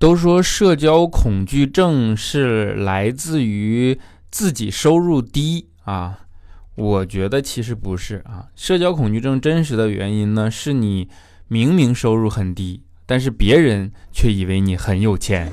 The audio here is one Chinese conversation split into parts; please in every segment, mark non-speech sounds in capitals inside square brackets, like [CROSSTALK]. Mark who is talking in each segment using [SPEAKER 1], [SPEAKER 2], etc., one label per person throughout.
[SPEAKER 1] 都说社交恐惧症是来自于自己收入低啊，我觉得其实不是啊。社交恐惧症真实的原因呢，是你明明收入很低，但是别人却以为你很有钱。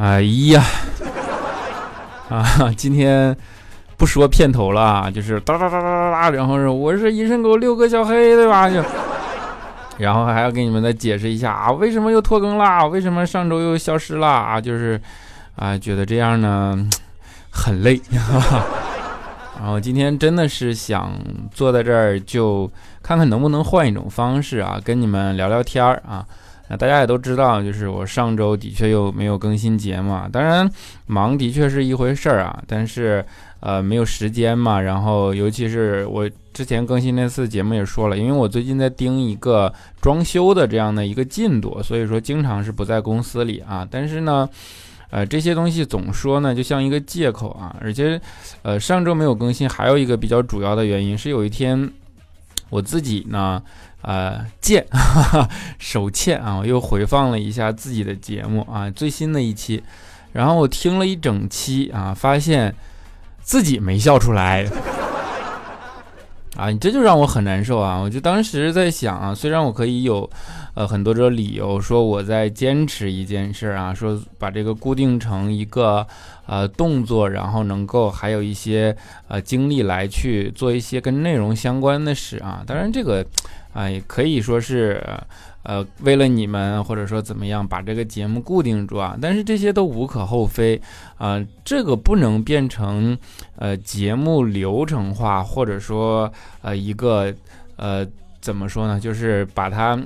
[SPEAKER 1] 哎呀，啊，今天不说片头了，就是哒哒哒哒哒哒，然后是我是一身狗六个小黑，对吧？就，然后还要给你们再解释一下啊，为什么又拖更啦？为什么上周又消失了啊？就是啊，觉得这样呢很累，然后今天真的是想坐在这儿，就看看能不能换一种方式啊，跟你们聊聊天儿啊。那大家也都知道，就是我上周的确又没有更新节目啊，当然忙的确是一回事儿啊，但是呃没有时间嘛。然后尤其是我之前更新那次节目也说了，因为我最近在盯一个装修的这样的一个进度，所以说经常是不在公司里啊。但是呢，呃这些东西总说呢就像一个借口啊，而且呃上周没有更新，还有一个比较主要的原因是有一天我自己呢。呃，贱，[LAUGHS] 手欠啊！我又回放了一下自己的节目啊，最新的一期，然后我听了一整期啊，发现自己没笑出来啊，你这就让我很难受啊！我就当时在想啊，虽然我可以有呃很多种理由说我在坚持一件事啊，说把这个固定成一个呃动作，然后能够还有一些呃精力来去做一些跟内容相关的事啊，当然这个。啊，也可以说是，呃，为了你们，或者说怎么样，把这个节目固定住啊。但是这些都无可厚非啊，这个不能变成呃节目流程化，或者说呃一个呃怎么说呢，就是把它。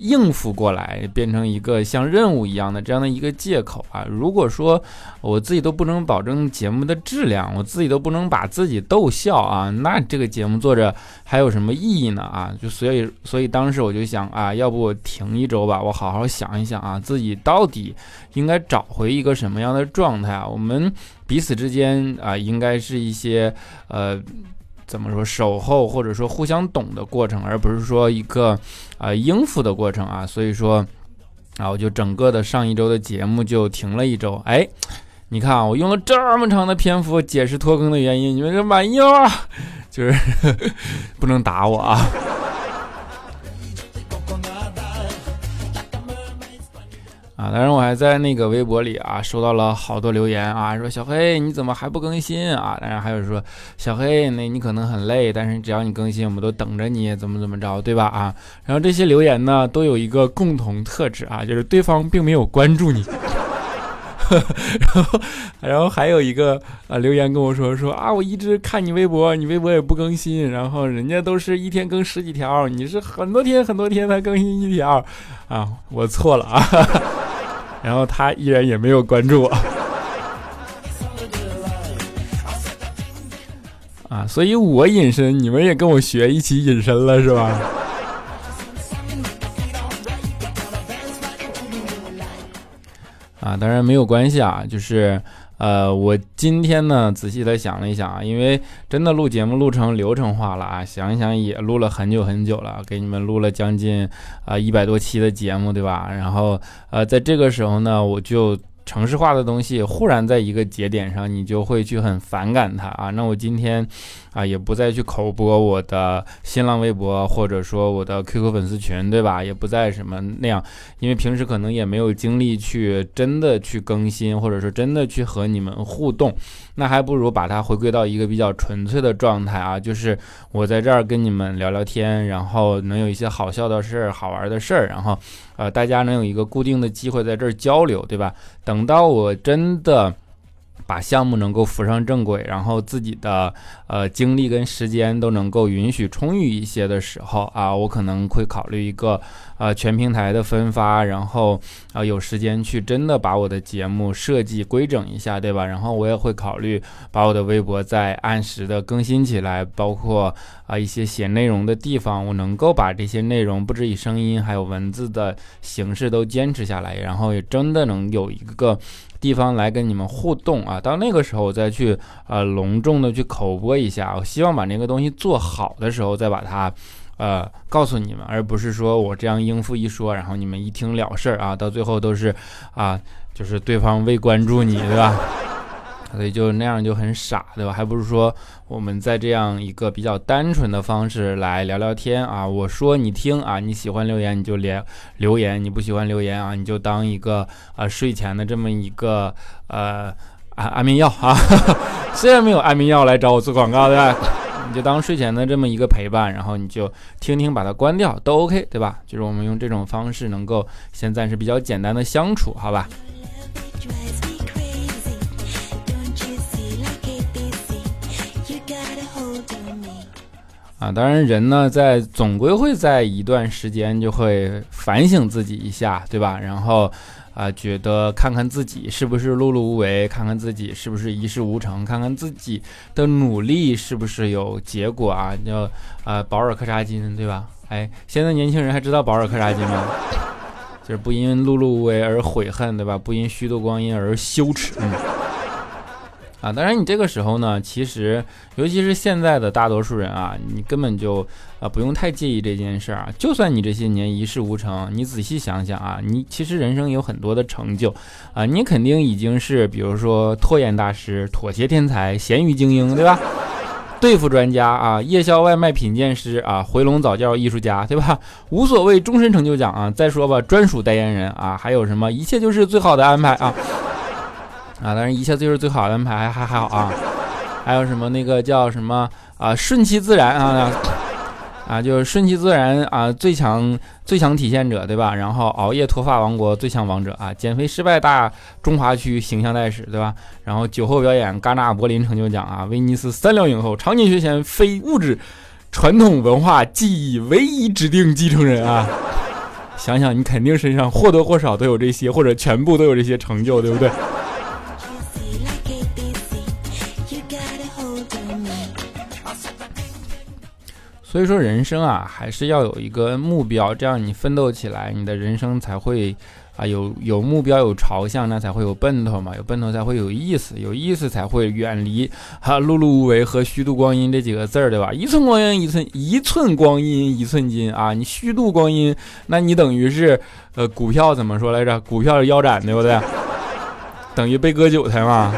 [SPEAKER 1] 应付过来，变成一个像任务一样的这样的一个借口啊！如果说我自己都不能保证节目的质量，我自己都不能把自己逗笑啊，那这个节目做着还有什么意义呢？啊，[LAUGHS] 就所以，所以当时我就想啊，要不我停一周吧，我好好想一想啊，自己到底应该找回一个什么样的状态啊？我们彼此之间啊，应该是一些呃。怎么说守候或者说互相懂的过程，而不是说一个啊应付的过程啊。所以说啊，我就整个的上一周的节目就停了一周。哎，你看啊，我用了这么长的篇幅解释拖更的原因，你们就满意了？[LAUGHS] 就是 [LAUGHS] 不能打我啊。啊，当然我还在那个微博里啊，收到了好多留言啊，说小黑你怎么还不更新啊？当然还有说小黑，那你可能很累，但是只要你更新，我们都等着你，怎么怎么着，对吧？啊，然后这些留言呢，都有一个共同特质啊，就是对方并没有关注你。[LAUGHS] 然后，然后还有一个啊留言跟我说说啊，我一直看你微博，你微博也不更新，然后人家都是一天更十几条，你是很多天很多天才更新一条，啊，我错了啊。然后他依然也没有关注我，[LAUGHS] 啊，所以我隐身，你们也跟我学，一起隐身了是吧？啊，当然没有关系啊，就是。呃，我今天呢仔细的想了一想啊，因为真的录节目录成流程化了啊，想一想也录了很久很久了，给你们录了将近啊一百多期的节目，对吧？然后呃，在这个时候呢，我就。城市化的东西忽然在一个节点上，你就会去很反感它啊。那我今天啊也不再去口播我的新浪微博，或者说我的 QQ 粉丝群，对吧？也不再什么那样，因为平时可能也没有精力去真的去更新，或者说真的去和你们互动。那还不如把它回归到一个比较纯粹的状态啊，就是我在这儿跟你们聊聊天，然后能有一些好笑的事儿、好玩的事儿，然后。呃，大家能有一个固定的机会在这儿交流，对吧？等到我真的把项目能够扶上正轨，然后自己的呃精力跟时间都能够允许充裕一些的时候啊，我可能会考虑一个呃全平台的分发，然后啊有时间去真的把我的节目设计规整一下，对吧？然后我也会考虑把我的微博再按时的更新起来，包括啊一些写内容的地方，我能够把这些内容不止以声音还有文字的形式都坚持下来，然后也真的能有一个。地方来跟你们互动啊，到那个时候我再去呃隆重的去口播一下，我希望把那个东西做好的时候再把它呃告诉你们，而不是说我这样应付一说，然后你们一听了事儿啊，到最后都是啊就是对方未关注你，对吧？所以就那样就很傻，对吧？还不如说我们在这样一个比较单纯的方式来聊聊天啊。我说你听啊，你喜欢留言你就连留言，你不喜欢留言啊，你就当一个呃睡前的这么一个呃安安眠药啊。[LAUGHS] 虽然没有安眠药来找我做广告，对吧？你就当睡前的这么一个陪伴，然后你就听听，把它关掉都 OK，对吧？就是我们用这种方式能够先暂时比较简单的相处，好吧？啊，当然，人呢，在总归会在一段时间就会反省自己一下，对吧？然后，啊，觉得看看自己是不是碌碌无为，看看自己是不是一事无成，看看自己的努力是不是有结果啊？叫啊，保尔柯察金，对吧？哎，现在年轻人还知道保尔柯察金吗？就是不因碌碌无为而悔恨，对吧？不因虚度光阴而羞耻。嗯。啊，当然，你这个时候呢，其实尤其是现在的大多数人啊，你根本就啊不用太介意这件事儿啊。就算你这些年一事无成，你仔细想想啊，你其实人生有很多的成就啊，你肯定已经是比如说拖延大师、妥协天才、咸鱼精英，对吧？[LAUGHS] 对付专家啊，夜宵外卖品鉴师啊，回笼早教艺术家，对吧？无所谓终身成就奖啊，再说吧，专属代言人啊，还有什么？一切就是最好的安排啊。啊，当然一切就是最好的安排，还还好啊，还有什么那个叫什么啊，顺其自然啊，啊，就是顺其自然啊，最强最强体现者，对吧？然后熬夜脱发王国最强王者啊，减肥失败大中华区形象代使，对吧？然后酒后表演戛纳柏林成就奖啊，威尼斯三料影后，常年学前非物质传统文化技艺唯一指定继承人啊，想想你肯定身上或多或少都有这些，或者全部都有这些成就，对不对？所以说人生啊，还是要有一个目标，这样你奋斗起来，你的人生才会啊有有目标、有朝向，那才会有奔头嘛，有奔头才会有意思，有意思才会远离哈碌碌无为和虚度光阴这几个字儿，对吧？[LAUGHS] 一寸光阴一寸一寸光阴一寸金啊，你虚度光阴，那你等于是呃股票怎么说来着？股票腰斩，对不对？等于被割韭菜嘛。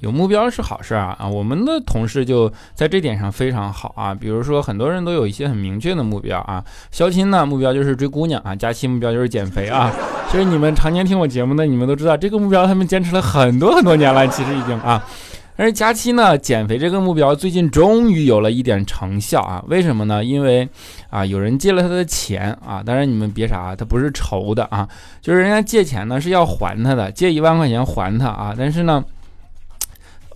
[SPEAKER 1] 有目标是好事啊啊！我们的同事就在这点上非常好啊。比如说，很多人都有一些很明确的目标啊。肖钦呢，目标就是追姑娘啊；佳期目标就是减肥啊。其实你们常年听我节目的，你们都知道这个目标，他们坚持了很多很多年了，其实已经啊。但是佳期呢，减肥这个目标最近终于有了一点成效啊。为什么呢？因为啊，有人借了他的钱啊。当然你们别傻，他不是愁的啊，就是人家借钱呢是要还他的，借一万块钱还他啊。但是呢。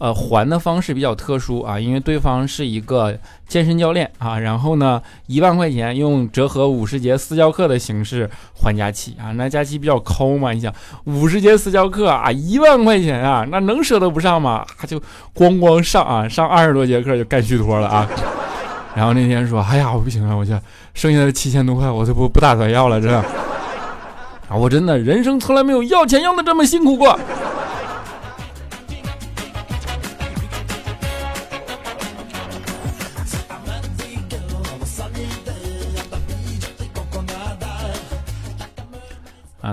[SPEAKER 1] 呃，还的方式比较特殊啊，因为对方是一个健身教练啊，然后呢，一万块钱用折合五十节私教课的形式还佳期啊，那佳期比较抠嘛，你想五十节私教课啊，一万块钱啊，那能舍得不上吗？就咣咣上啊，上二十多节课就干虚脱了啊，[LAUGHS] 然后那天说，哎呀，我不行了，我就，剩下的七千多块我就不不打算要了，这啊，我真的人生从来没有要钱要的这么辛苦过。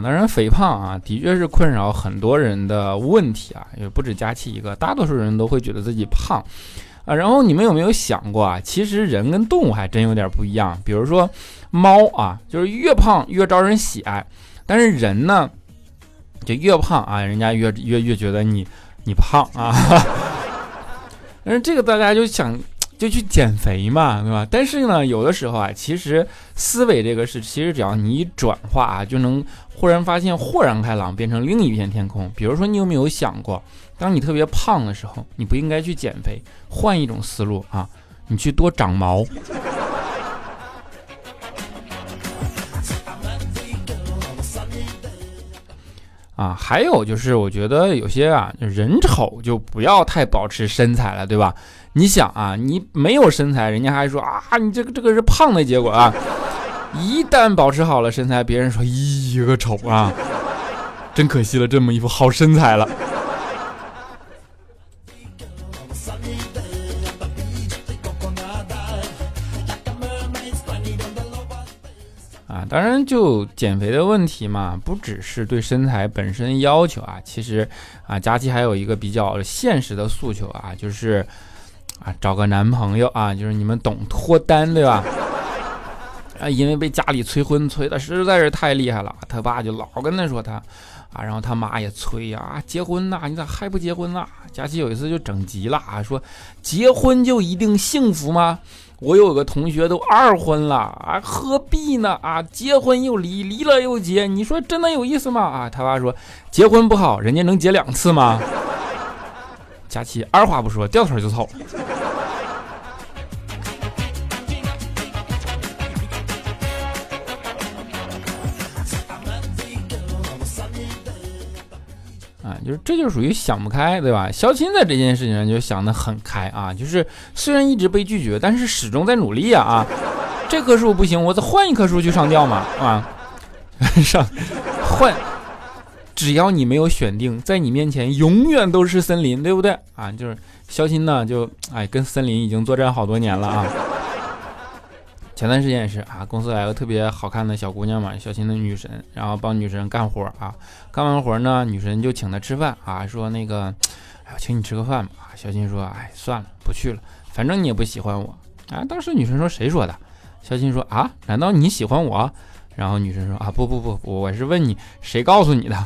[SPEAKER 1] 当然，肥胖啊，的确是困扰很多人的问题啊，也不止佳期一个，大多数人都会觉得自己胖啊。然后你们有没有想过啊？其实人跟动物还真有点不一样。比如说猫啊，就是越胖越招人喜爱，但是人呢，就越胖啊，人家越越越觉得你你胖啊。[LAUGHS] 但是这个大家就想。就去减肥嘛，对吧？但是呢，有的时候啊，其实思维这个事，其实只要你一转化啊，就能忽然发现豁然开朗，变成另一片天空。比如说，你有没有想过，当你特别胖的时候，你不应该去减肥，换一种思路啊，你去多长毛。啊，还有就是，我觉得有些啊，人丑就不要太保持身材了，对吧？你想啊，你没有身材，人家还说啊，你这个这个是胖的结果啊。一旦保持好了身材，别人说咦个丑啊，真可惜了，这么一副好身材了。啊当然，就减肥的问题嘛，不只是对身材本身要求啊，其实啊，佳期还有一个比较现实的诉求啊，就是啊，找个男朋友啊，就是你们懂脱单对吧？[LAUGHS] 啊，因为被家里催婚催的实在是太厉害了，他爸就老跟他说他啊，然后他妈也催呀，结婚呐，你咋还不结婚呐？佳琪有一次就整急了啊，说结婚就一定幸福吗？我有个同学都二婚了啊，何必呢啊？结婚又离，离了又结，你说真的有意思吗啊？他爸说结婚不好，人家能结两次吗？佳琪二话不说，掉头就走。啊就是这就属于想不开，对吧？肖钦在这件事情上就想得很开啊，就是虽然一直被拒绝，但是始终在努力啊啊！这棵树不行，我再换一棵树去上吊嘛啊！[LAUGHS] 上换，只要你没有选定，在你面前永远都是森林，对不对啊？就是肖钦呢，就哎跟森林已经作战好多年了啊。前段时间也是啊，公司来个特别好看的小姑娘嘛，小新的女神，然后帮女神干活啊。干完活呢，女神就请她吃饭啊，说那个，哎，请你吃个饭吧。小新说，哎，算了，不去了，反正你也不喜欢我啊。当时女神说，谁说的？小新说，啊，难道你喜欢我？然后女生说，啊，不不不，我是问你，谁告诉你的？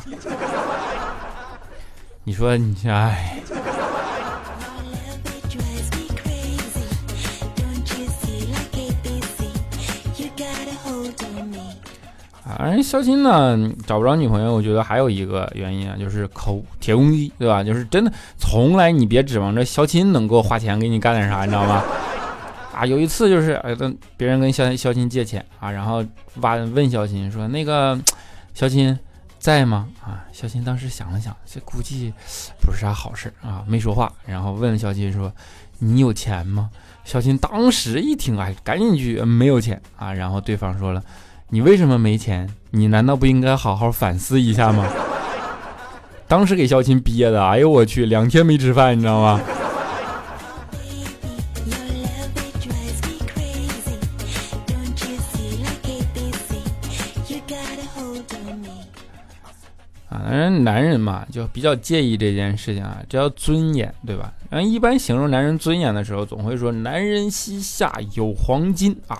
[SPEAKER 1] [LAUGHS] 你说你，哎。反正肖钦呢找不着女朋友，我觉得还有一个原因啊，就是抠铁公鸡，对吧？就是真的，从来你别指望着肖钦能够花钱给你干点啥，你知道吗？啊，有一次就是哎，跟别人跟肖肖钦借钱啊，然后问问肖钦说那个肖钦在吗？啊，肖钦当时想了想，这估计不是啥好事啊，没说话。然后问肖钦说你有钱吗？肖钦当时一听，哎，赶紧去没有钱啊。然后对方说了。你为什么没钱？你难道不应该好好反思一下吗？[LAUGHS] 当时给肖钦憋的，哎呦我去，两天没吃饭，你知道吗？正男人嘛，就比较介意这件事情啊，这叫尊严，对吧？然后一般形容男人尊严的时候，总会说“男人膝下有黄金”啊。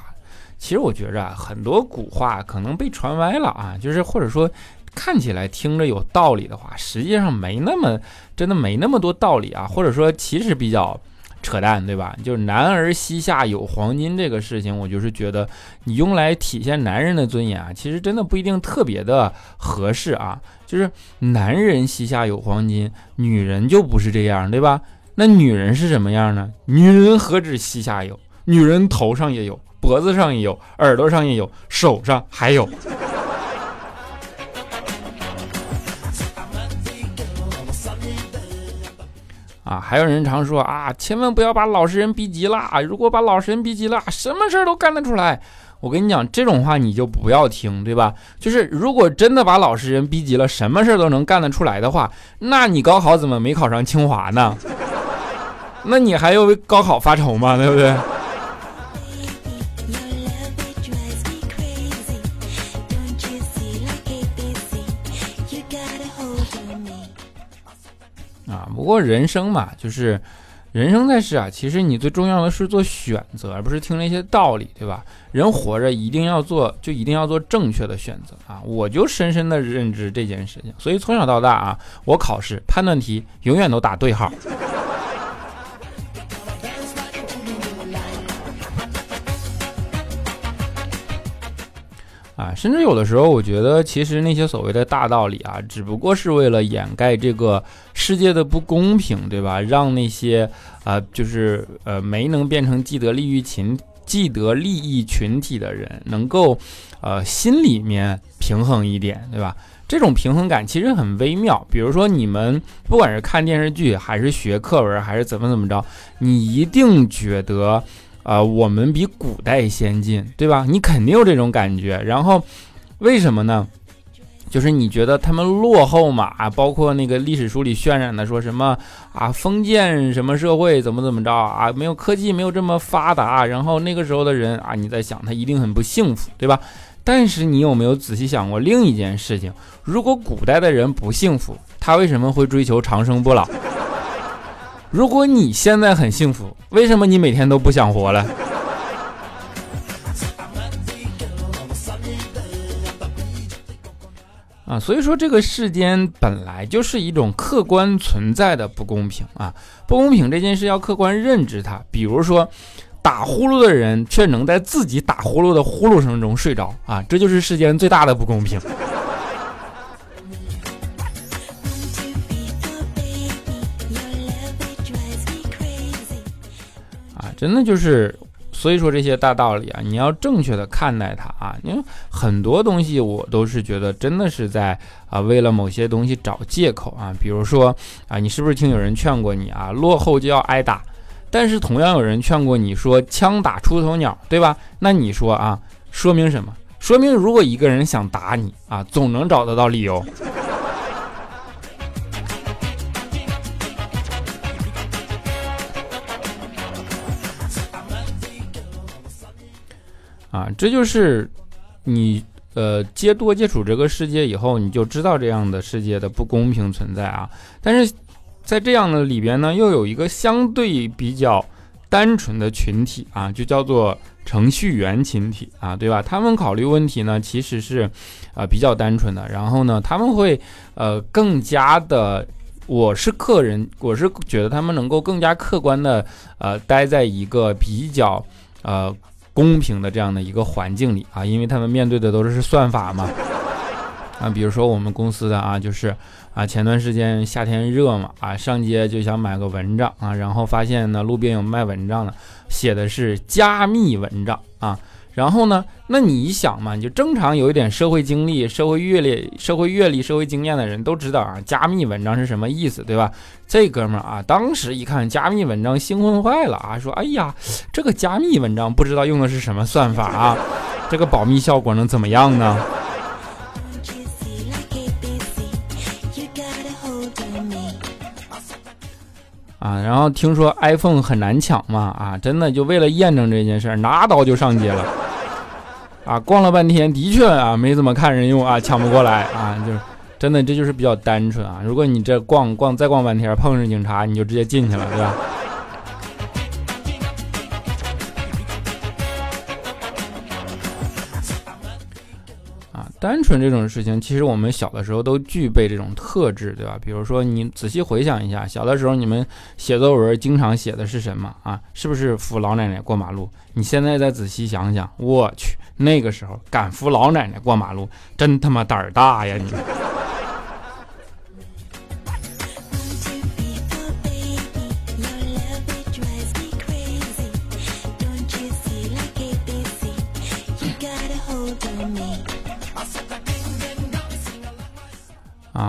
[SPEAKER 1] 其实我觉着啊，很多古话可能被传歪了啊，就是或者说看起来听着有道理的话，实际上没那么真的没那么多道理啊，或者说其实比较扯淡，对吧？就是男儿膝下有黄金这个事情，我就是觉得你用来体现男人的尊严啊，其实真的不一定特别的合适啊。就是男人膝下有黄金，女人就不是这样，对吧？那女人是什么样呢？女人何止膝下有，女人头上也有。脖子上也有，耳朵上也有，手上还有。啊，还有人常说啊，千万不要把老实人逼急了。如果把老实人逼急了，什么事儿都干得出来。我跟你讲，这种话你就不要听，对吧？就是如果真的把老实人逼急了，什么事儿都能干得出来的话，那你高考怎么没考上清华呢？[LAUGHS] 那你还要为高考发愁吗？对不对？啊不过人生嘛，就是人生在世啊，其实你最重要的是做选择，而不是听那些道理，对吧？人活着一定要做，就一定要做正确的选择啊！我就深深的认知这件事情，所以从小到大啊，我考试判断题永远都打对号。啊，甚至有的时候，我觉得其实那些所谓的大道理啊，只不过是为了掩盖这个世界的不公平，对吧？让那些啊，就是呃，没能变成既得利益群、既得利益群体的人，能够呃心里面平衡一点，对吧？这种平衡感其实很微妙。比如说，你们不管是看电视剧，还是学课文，还是怎么怎么着，你一定觉得。啊，我们比古代先进，对吧？你肯定有这种感觉。然后，为什么呢？就是你觉得他们落后嘛？啊，包括那个历史书里渲染的，说什么啊，封建什么社会怎么怎么着啊，没有科技，没有这么发达。然后那个时候的人啊，你在想他一定很不幸福，对吧？但是你有没有仔细想过另一件事情？如果古代的人不幸福，他为什么会追求长生不老？如果你现在很幸福，为什么你每天都不想活了？啊，所以说这个世间本来就是一种客观存在的不公平啊！不公平这件事要客观认知它。比如说，打呼噜的人却能在自己打呼噜的呼噜声中睡着啊，这就是世间最大的不公平。真的就是，所以说这些大道理啊，你要正确的看待它啊。因为很多东西我都是觉得真的是在啊为了某些东西找借口啊。比如说啊，你是不是听有人劝过你啊，落后就要挨打？但是同样有人劝过你说枪打出头鸟，对吧？那你说啊，说明什么？说明如果一个人想打你啊，总能找得到理由。啊，这就是你呃接多接触这个世界以后，你就知道这样的世界的不公平存在啊。但是在这样的里边呢，又有一个相对比较单纯的群体啊，就叫做程序员群体啊，对吧？他们考虑问题呢，其实是啊比较单纯的。然后呢，他们会呃更加的，我是客人，我是觉得他们能够更加客观的呃待在一个比较呃。公平的这样的一个环境里啊，因为他们面对的都是算法嘛，啊，比如说我们公司的啊，就是啊，前段时间夏天热嘛，啊，上街就想买个蚊帐啊，然后发现呢，路边有卖蚊帐的，写的是加密蚊帐啊。然后呢？那你想嘛，你就正常有一点社会经历、社会阅历、社会阅历、社会经验的人都知道啊，加密文章是什么意思，对吧？这哥们儿啊，当时一看加密文章，兴奋坏了啊，说：“哎呀，这个加密文章不知道用的是什么算法啊？这个保密效果能怎么样呢？”啊，然后听说 iPhone 很难抢嘛，啊，真的就为了验证这件事，拿刀就上街了。啊，逛了半天，的确啊，没怎么看人用啊，抢不过来啊，就是真的，这就是比较单纯啊。如果你这逛逛再逛半天，碰上警察，你就直接进去了，对吧？单纯这种事情，其实我们小的时候都具备这种特质，对吧？比如说，你仔细回想一下，小的时候你们写作文经常写的是什么啊？是不是扶老奶奶过马路？你现在再仔细想想，我去，那个时候敢扶老奶奶过马路，真他妈胆儿大呀！你。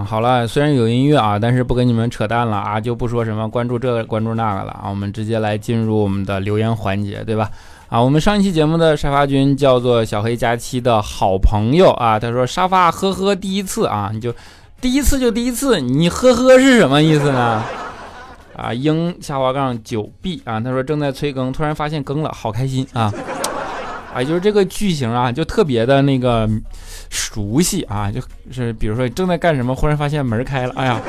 [SPEAKER 1] 好了，虽然有音乐啊，但是不跟你们扯淡了啊，就不说什么关注这个关注那个了啊，我们直接来进入我们的留言环节，对吧？啊，我们上一期节目的沙发君叫做小黑佳期的好朋友啊，他说沙发呵呵第一次啊，你就第一次就第一次，你呵呵是什么意思呢？啊，鹰下滑杠九 B 啊，他说正在催更，突然发现更了，好开心啊！啊，就是这个剧情啊，就特别的那个。熟悉啊，就是比如说正在干什么，忽然发现门开了，哎呀，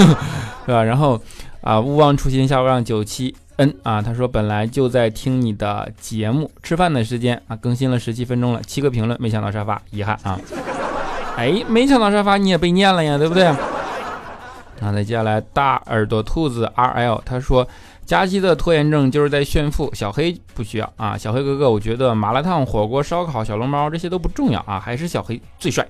[SPEAKER 1] [LAUGHS] 是吧？然后啊，勿忘初心，下午让九七 N 啊，他说本来就在听你的节目，吃饭的时间啊，更新了十七分钟了，七个评论没抢到沙发，遗憾啊。哎，没抢到沙发你也被念了呀，对不对？啊，再接下来大耳朵兔子 R L 他说，佳期的拖延症就是在炫富，小黑不需要啊，小黑哥哥，我觉得麻辣烫、火锅、烧烤、小笼包这些都不重要啊，还是小黑最帅，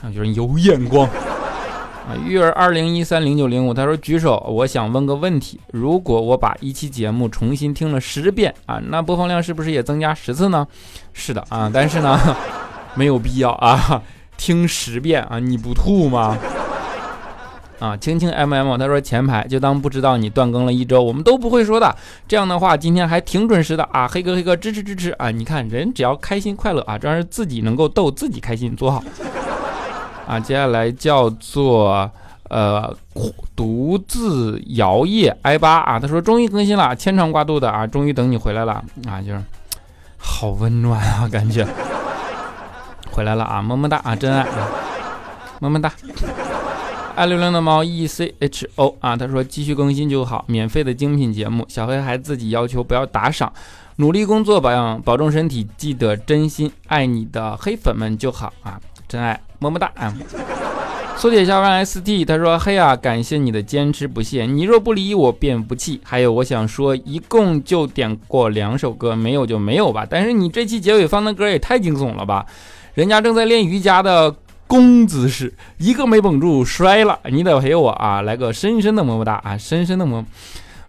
[SPEAKER 1] 啊，就是有眼光啊。育儿二零一三零九零五他说举手，我想问个问题，如果我把一期节目重新听了十遍啊，那播放量是不是也增加十次呢？是的啊，但是呢，[LAUGHS] 没有必要啊，听十遍啊，你不吐吗？啊，轻轻 M M，他说前排就当不知道你断更了一周，我们都不会说的。这样的话，今天还挺准时的啊，黑哥黑哥支持支持啊！你看人只要开心快乐啊，只要是自己能够逗自己开心，多好啊！接下来叫做呃独自摇曳 i 八啊，他说终于更新了，牵肠挂肚的啊，终于等你回来了啊，就是好温暖啊，感觉 [LAUGHS] 回来了啊，么么哒啊，真爱啊，么么哒。爱溜溜的猫 E C H O 啊，他说继续更新就好，免费的精品节目。小黑还自己要求不要打赏，努力工作，保养保重身体，记得真心爱你的黑粉们就好啊，真爱么么哒啊。苏铁下弯 S T 他说嘿啊，感谢你的坚持不懈，你若不离我便不弃。还有我想说，一共就点过两首歌，没有就没有吧。但是你这期结尾放的歌也太惊悚了吧，人家正在练瑜伽的。弓姿势，一个没绷住摔了，你得陪我啊！来个深深的么么哒啊，深深的么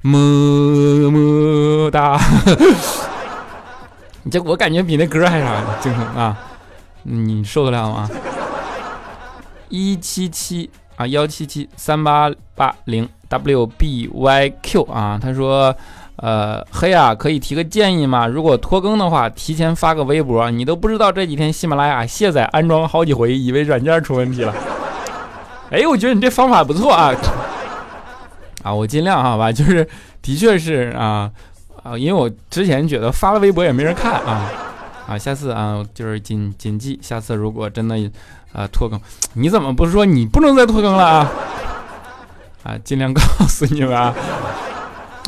[SPEAKER 1] 么么哒。这我感觉比那歌还啥精神啊！你受得了吗？一七七啊，幺七七三八八零 W B Y Q 啊，他说。呃，黑啊，可以提个建议吗？如果拖更的话，提前发个微博，你都不知道这几天喜马拉雅卸载安装好几回，以为软件出问题了。[LAUGHS] 哎，我觉得你这方法不错啊。[LAUGHS] 啊，我尽量好吧，就是的确是啊啊，因为我之前觉得发了微博也没人看啊啊，下次啊就是谨谨记，下次如果真的啊拖更，你怎么不说你不能再拖更了啊？啊，尽量告诉你们啊。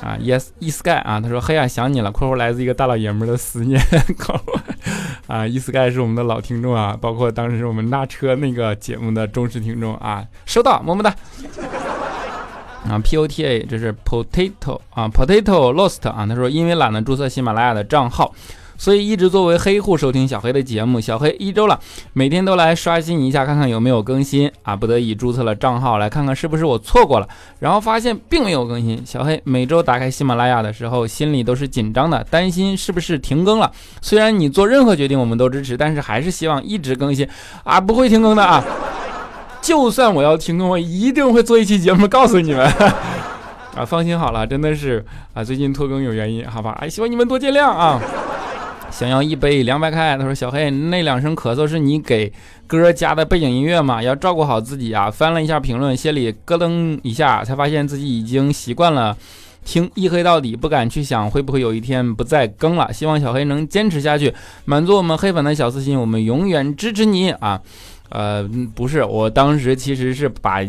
[SPEAKER 1] 啊，yes e sky 啊，他说黑啊想你了，括弧来自一个大老爷们的思念，[LAUGHS] 啊，e sky 是我们的老听众啊，包括当时我们那车那个节目的忠实听众啊，收到，么么哒。啊，p o t a 这是 potato 啊，potato lost 啊，他说因为懒得注册喜马拉雅的账号。所以一直作为黑户收听小黑的节目，小黑一周了，每天都来刷新一下，看看有没有更新啊。不得已注册了账号，来看看是不是我错过了，然后发现并没有更新。小黑每周打开喜马拉雅的时候，心里都是紧张的，担心是不是停更了。虽然你做任何决定我们都支持，但是还是希望一直更新啊，不会停更的啊。就算我要停更，我一定会做一期节目告诉你们啊。放心好了，真的是啊，最近拖更有原因，好吧？哎，希望你们多见谅啊。想要一杯凉白开，他说：“小黑，那两声咳嗽是你给歌加的背景音乐吗？要照顾好自己啊！”翻了一下评论，心里咯噔一下，才发现自己已经习惯了听一黑到底，不敢去想会不会有一天不再更了。希望小黑能坚持下去，满足我们黑粉的小私心，我们永远支持你啊！呃，不是，我当时其实是把。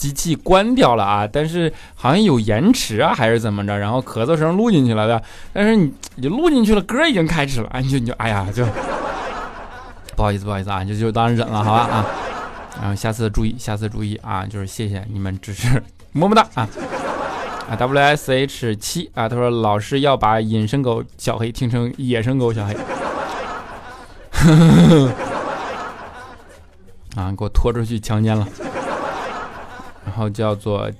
[SPEAKER 1] 机器关掉了啊，但是好像有延迟啊，还是怎么着？然后咳嗽声录进去了的，但是你你录进去了，歌已经开始了啊，你就你就哎呀，就 [LAUGHS] 不好意思不好意思啊，就就当忍了，好吧啊，然后下次注意，下次注意啊，就是谢谢你们支持，么么哒啊啊，W S H 七啊，他说老师要把隐身狗小黑听成野生狗小黑，[LAUGHS] 啊，给我拖出去强奸了。然后叫做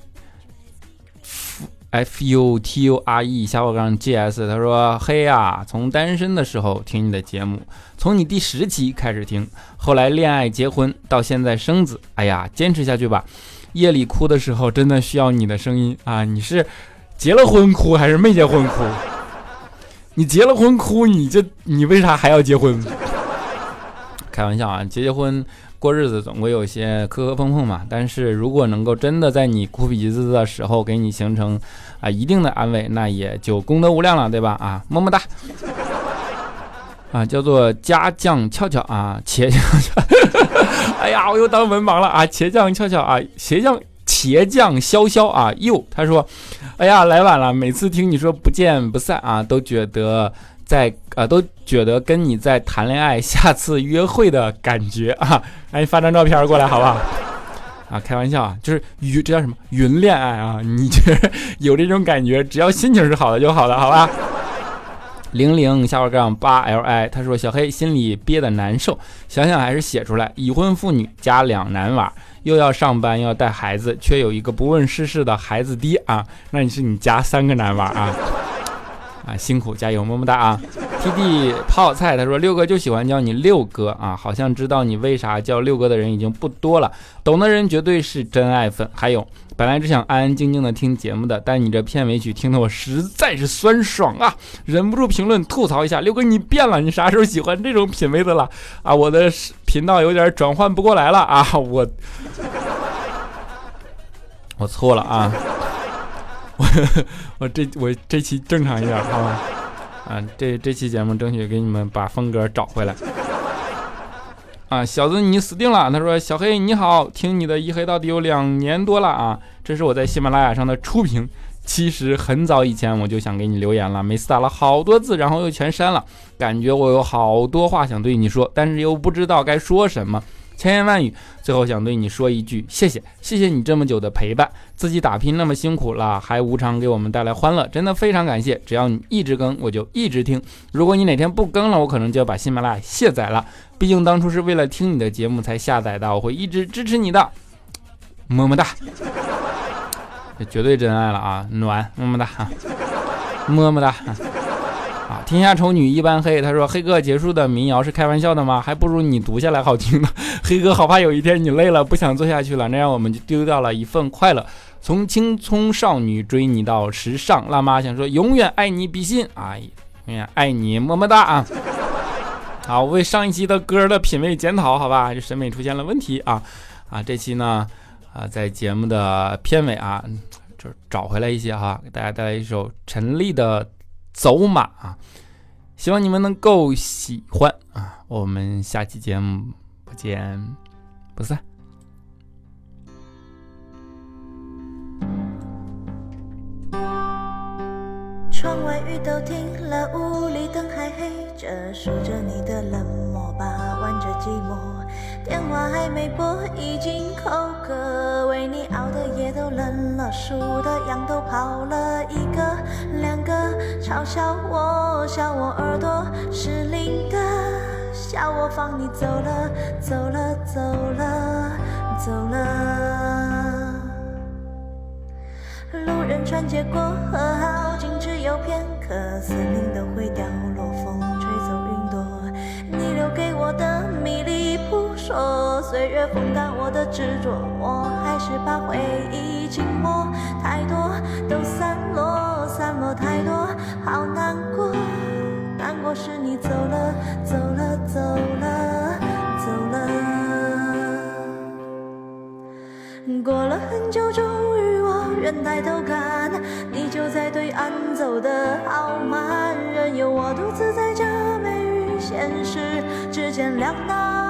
[SPEAKER 1] F U T U R E 下划杠 G S，他说：“嘿呀，从单身的时候听你的节目，从你第十期开始听，后来恋爱结婚，到现在生子，哎呀，坚持下去吧。夜里哭的时候，真的需要你的声音啊！你是结了婚哭还是没结婚哭？你结了婚哭，你这你为啥还要结婚？[LAUGHS] 开玩笑啊，结结婚。”过日子总归有些磕磕碰碰嘛，但是如果能够真的在你哭鼻子的时候给你形成啊一定的安慰，那也就功德无量了，对吧？啊，么么哒！[LAUGHS] 啊，叫做家将俏俏啊，茄酱，[LAUGHS] 哎呀，我又当文盲了啊！茄酱俏俏啊，茄酱茄酱潇潇啊，又他说，哎呀，来晚了，每次听你说不见不散啊，都觉得。在啊，都觉得跟你在谈恋爱，下次约会的感觉啊！[LAUGHS] 哎，发张照片过来好不好？啊，开玩笑啊，就是云，这叫什么云恋爱啊？你觉得有这种感觉，只要心情是好的就好了，好吧？零零下划杠八 li，他说小黑心里憋得难受，想想还是写出来。已婚妇女加两男娃，又要上班又要带孩子，却有一个不问世事的孩子爹啊，那你是你家三个男娃啊？啊，辛苦，加油，么么哒啊！T D 泡菜，他说六哥就喜欢叫你六哥啊，好像知道你为啥叫六哥的人已经不多了，懂的人绝对是真爱粉。还有，本来只想安安静静的听节目的，但你这片尾曲听得我实在是酸爽啊，忍不住评论吐槽一下，六哥你变了，你啥时候喜欢这种品味的了啊？我的频道有点转换不过来了啊，我我错了啊。我 [LAUGHS] 我这我这期正常一点好吗？啊，这这期节目争取给你们把风格找回来。啊，小子你死定了！他说小黑你好，听你的一黑到底有两年多了啊，这是我在喜马拉雅上的初评。其实很早以前我就想给你留言了，每次打了好多字，然后又全删了，感觉我有好多话想对你说，但是又不知道该说什么。千言万语，最后想对你说一句谢谢，谢谢你这么久的陪伴，自己打拼那么辛苦了，还无偿给我们带来欢乐，真的非常感谢。只要你一直更，我就一直听。如果你哪天不更了，我可能就要把喜马拉雅卸载了。毕竟当初是为了听你的节目才下载的，我会一直支持你的，么么哒。[LAUGHS] 这绝对真爱了啊，暖，么么哒，[LAUGHS] 么么哒。啊！天下丑女一般黑。他说：“黑哥结束的民谣是开玩笑的吗？还不如你读下来好听呢。[LAUGHS] ”黑哥好怕有一天你累了不想做下去了，那样我们就丢掉了一份快乐。从青葱少女追你到时尚辣妈，想说永远爱你比心。哎，永远爱你，么么哒啊！好，为上一期的歌的品味检讨，好吧？这审美出现了问题啊啊！这期呢啊，在节目的片尾啊，就是找回来一些哈，给大家带来一首陈粒的。走马啊！希望你们能够喜欢啊！我们下期节目不见不散。
[SPEAKER 2] 窗外雨都停了，屋里灯还黑着，数着你的冷漠，把玩着寂寞。电话还没拨，已经口渴。为你熬的夜都冷了，数的羊都跑了一个两个，嘲笑我，笑我耳朵失灵的，笑我放你走了，走了，走了，走了。路人穿街过河，好景只有片刻，森林都会掉落，风吹走云朵，你留给我的。说岁月风干我的执着，我还是把回忆紧握。太多都散落，散落太多，好难过。难过是你走了，走了，走了，走了。过了很久，终于我愿抬头看，你就在对岸走的好慢，任由我独自在这美与现实之间两难。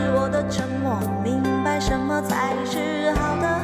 [SPEAKER 2] 是我的沉默明白什么才是好的。